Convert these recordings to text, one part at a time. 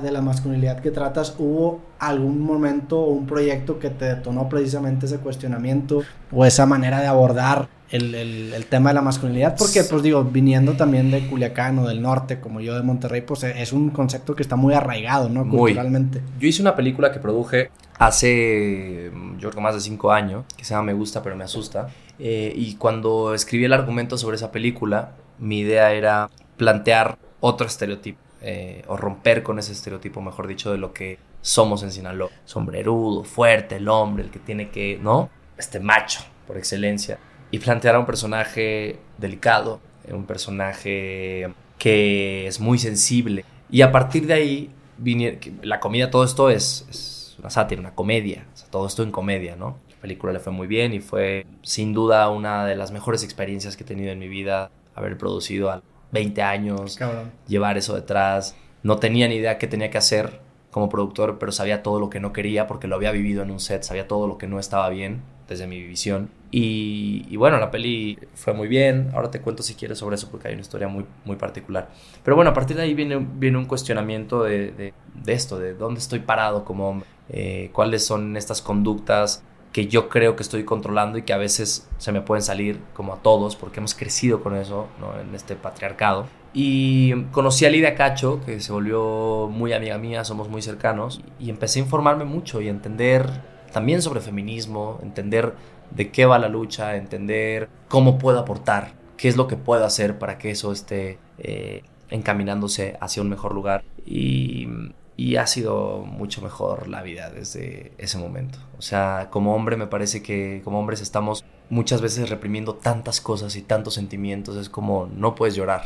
de la masculinidad que tratas, ¿hubo algún momento o un proyecto que te detonó precisamente ese cuestionamiento o esa manera de abordar el, el, tema de la masculinidad? Porque, pues digo, viniendo también de Culiacán o del norte, como yo de Monterrey, pues es un concepto que está muy arraigado, ¿no? Culturalmente. Yo hice una película que produje hace, yo creo más de cinco años, que se llama Me gusta pero me asusta. Eh, y cuando escribí el argumento sobre esa película, mi idea era plantear otro estereotipo. Eh, o romper con ese estereotipo, mejor dicho, de lo que somos en Sinaloa. Sombrerudo, fuerte, el hombre, el que tiene que, ¿no? Este macho, por excelencia. Y plantear a un personaje delicado, un personaje que es muy sensible. Y a partir de ahí, la comida, todo esto es, una sátira, una comedia. todo esto en comedia, ¿no? La película le fue muy bien y fue sin duda una de las mejores experiencias que he tenido en mi vida haber producido a 20 años, llevar eso detrás. No tenía ni idea qué tenía que hacer como productor, pero sabía todo lo que no quería porque lo había vivido en un set, sabía todo lo que no estaba bien desde mi visión. Y, bueno, la peli fue muy bien. Ahora te cuento si quieres sobre eso porque hay una historia muy, muy particular. Pero bueno, a partir de ahí viene, viene un cuestionamiento de, de, esto, de dónde estoy parado como hombre, eh, cuáles son estas conductas que yo creo que estoy controlando y que a veces se me pueden salir como a todos porque hemos crecido con eso en este patriarcado. Y conocí a Lidia Cacho, que se volvió muy amiga mía, somos muy cercanos, y empecé a informarme mucho y entender también sobre feminismo, entender de qué va la lucha, entender cómo puedo aportar, qué es lo que puedo hacer para que eso esté eh, encaminándose hacia un mejor lugar. Y y ha sido mucho mejor la vida desde ese momento. O sea, como hombre me parece que como hombres estamos muchas veces reprimiendo tantas cosas y tantos sentimientos. Es como no puedes llorar,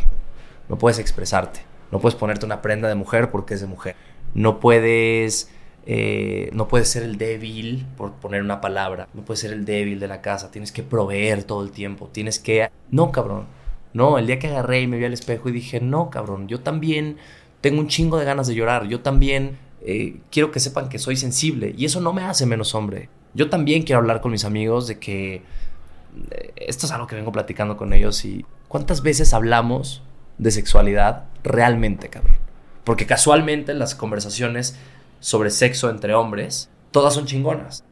no puedes expresarte, no puedes ponerte una prenda de mujer porque es de mujer. No puedes, eh, no puedes ser el débil por poner una palabra. No puedes ser el débil de la casa. Tienes que proveer todo el tiempo. Tienes que... No, cabrón. No, el día que agarré y me vi al espejo y dije, no, cabrón, yo también tengo un chingo de ganas de llorar. Yo también eh, quiero que sepan que soy sensible y eso no me hace menos hombre. Yo también quiero hablar con mis amigos de que eh, esto es algo que vengo platicando con ellos y cuántas veces hablamos de sexualidad realmente, cabrón. Porque casualmente las conversaciones sobre sexo entre hombres, todas son chingonas.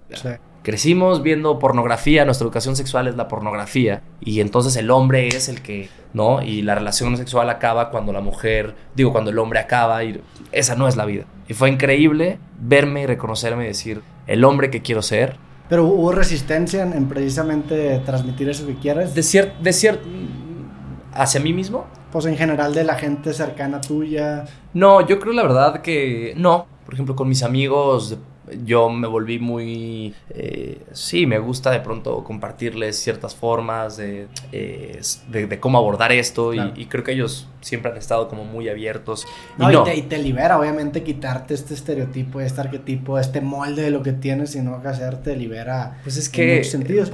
Crecimos viendo pornografía, nuestra educación sexual es la pornografía y entonces el hombre es el que, ¿no? Y la relación sexual acaba cuando la mujer, digo, cuando el hombre acaba y esa no es la vida. Y fue increíble verme y reconocerme y decir, el hombre que quiero ser. Pero hubo resistencia en, precisamente transmitir eso que quieres. De cierto, de cierto, hacia mí mismo. Pues en general de la gente cercana tuya. No, yo creo la verdad que no. Por ejemplo, con mis amigos yo me volví muy, eh, sí, me gusta de pronto compartirles ciertas formas de, eh, de, cómo abordar esto y, creo que ellos siempre han estado como muy abiertos. No, y, Te, y, te, libera, obviamente, quitarte este estereotipo, este arquetipo, este molde de lo que tienes y no que hacer, te libera. Pues es que... En muchos sentidos.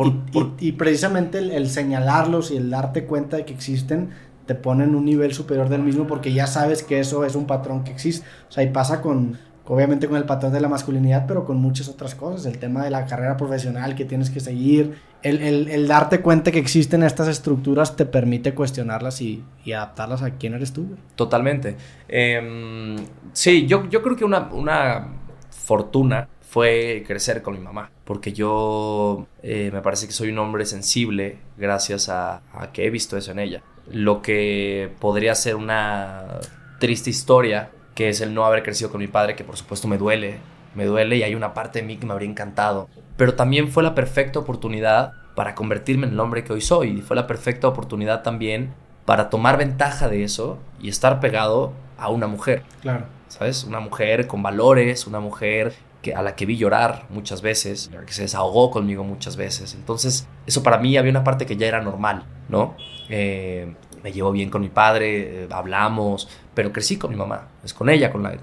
y, precisamente el, el señalarlos y el darte cuenta de que existen te pone en un nivel superior del mismo porque ya sabes que eso es un patrón que existe. O sea, y pasa con obviamente con el patrón de la masculinidad, pero con muchas otras cosas, el tema de la carrera profesional que tienes que seguir, el, darte cuenta que existen estas estructuras te permite cuestionarlas y, adaptarlas a quién eres tú. Totalmente. Em, sí, yo, yo creo que una, fortuna fue crecer con mi mamá, porque yo eh, me parece que soy un hombre sensible gracias a, a que he visto eso en ella. Lo que podría ser una triste historia que es el no haber crecido con mi padre, que por supuesto me duele, me duele y hay una parte de mí que me habría encantado. Pero también fue la perfecta oportunidad para convertirme en el hombre que hoy soy y fue la perfecta oportunidad también para tomar ventaja de eso y estar pegado a una mujer. Claro. ¿Sabes? Una mujer con valores, una mujer que, a la que vi llorar muchas veces, que se desahogó conmigo muchas veces. Entonces, eso para mí había una parte que ya era normal, ¿no? Eh, me llevo bien con mi padre, eh, hablamos, pero crecí con mi mamá, es con ella con la,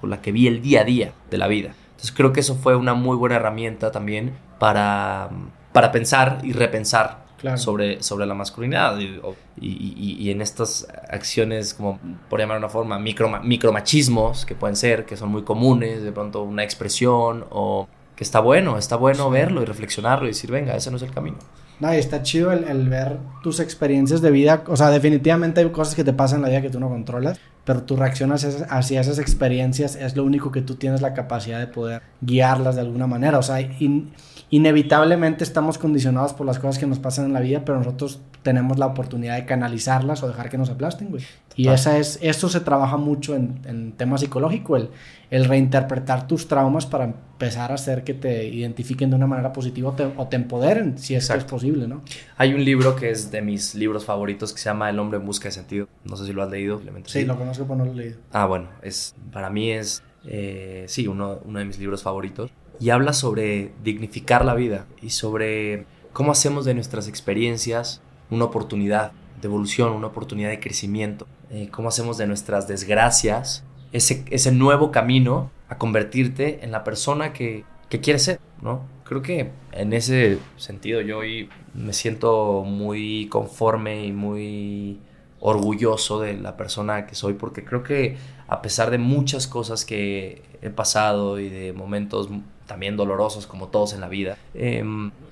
con la que vi el día a día de la vida. Entonces creo que eso fue una muy buena herramienta también para, para pensar y repensar sobre, sobre la masculinidad y, y, en estas acciones, como por llamar una forma, micro, micromachismos que pueden ser, que son muy comunes, de pronto una expresión o que está bueno, está bueno verlo y reflexionarlo y decir, venga, ese no es el camino. No, y está chido el, ver tus experiencias de vida. O sea, definitivamente hay cosas que te pasan en la vida que tú no controlas, pero tu reacción hacia, esas experiencias es lo único que tú tienes la capacidad de poder guiarlas de alguna manera. O sea, in, inevitablemente estamos condicionados por las cosas que nos pasan en la vida, pero nosotros tenemos la oportunidad de canalizarlas o dejar que nos aplasten, güey. Y esa es, eso se trabaja mucho en, en tema psicológico, el, el, reinterpretar tus traumas para empezar a hacer que te identifiquen de una manera positiva o te, o te empoderen, si es, que es posible, ¿no? Hay un libro que es de mis libros favoritos que se llama El hombre en busca de sentido. No sé si lo has leído. Sí, sí. lo conozco, pero no lo he leído. Ah, bueno, es, para mí es, eh, sí, uno, uno de mis libros favoritos. Y habla sobre dignificar la vida y sobre cómo hacemos de nuestras experiencias una oportunidad de evolución, una oportunidad de crecimiento. Eh, cómo hacemos de nuestras desgracias ese, ese nuevo camino a convertirte en la persona que, que quieres ser, ¿no? Creo que en ese sentido yo hoy me siento muy conforme y muy orgulloso de la persona que soy porque creo que a pesar de muchas cosas que he pasado y de momentos también dolorosos como todos en la vida, eh,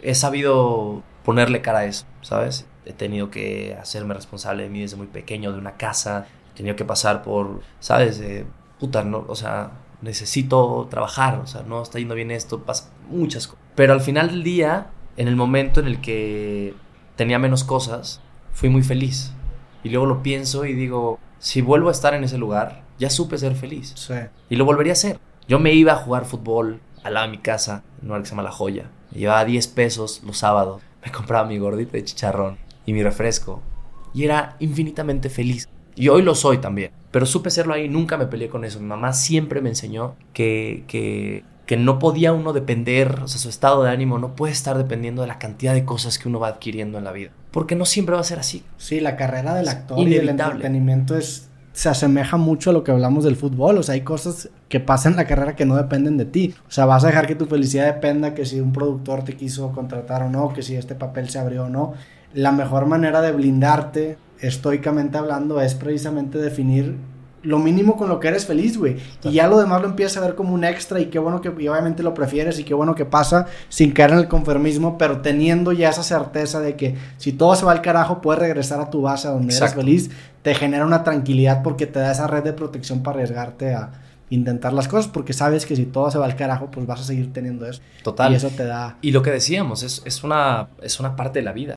he sabido ponerle cara a eso, ¿sabes? He tenido que hacerme responsable de mí desde muy pequeño, de una casa, he tenido que pasar por, ¿sabes? Eh, puta, no, o sea, necesito trabajar, o sea, no está yendo bien esto, pasa muchas cosas. Pero al final del día, en el momento en el que tenía menos cosas, fui muy feliz. Y luego lo pienso y digo, si vuelvo a estar en ese lugar, ya supe ser feliz. Sí. Y lo volvería a hacer. Yo me iba a jugar fútbol al lado de mi casa, en un lugar que se llama La Joya. Me llevaba 10 pesos los sábados. Me compraba mi gordita de chicharrón y mi refresco. Y era infinitamente feliz. Y hoy lo soy también. Pero supe serlo ahí, nunca me peleé con eso. Mi mamá siempre me enseñó que, que, que no podía uno depender, o sea, su estado de ánimo no puede estar dependiendo de la cantidad de cosas que uno va adquiriendo en la vida. Porque no siempre va a ser así. Sí, la carrera del actor y del entretenimiento es, se asemeja mucho a lo que hablamos del fútbol. O sea, hay cosas que pasan en la carrera que no dependen de ti. O sea, vas a dejar que tu felicidad dependa que si un productor te quiso contratar o no, que si este papel se abrió o no. La mejor manera de blindarte estoicamente hablando, es precisamente definir lo mínimo con lo que eres feliz, güey. Y ya lo demás lo empiezas a ver como un extra y qué bueno que, y obviamente lo prefieres y qué bueno que pasa sin caer en el conformismo, pero teniendo ya esa certeza de que si todo se va al carajo, puedes regresar a tu base a donde Exacto. eres feliz, te genera una tranquilidad porque te da esa red de protección para arriesgarte a intentar las cosas porque sabes que si todo se va al carajo, pues vas a seguir teniendo eso. Total. Y eso te da... Y lo que decíamos, es, es, una, es una parte de la vida.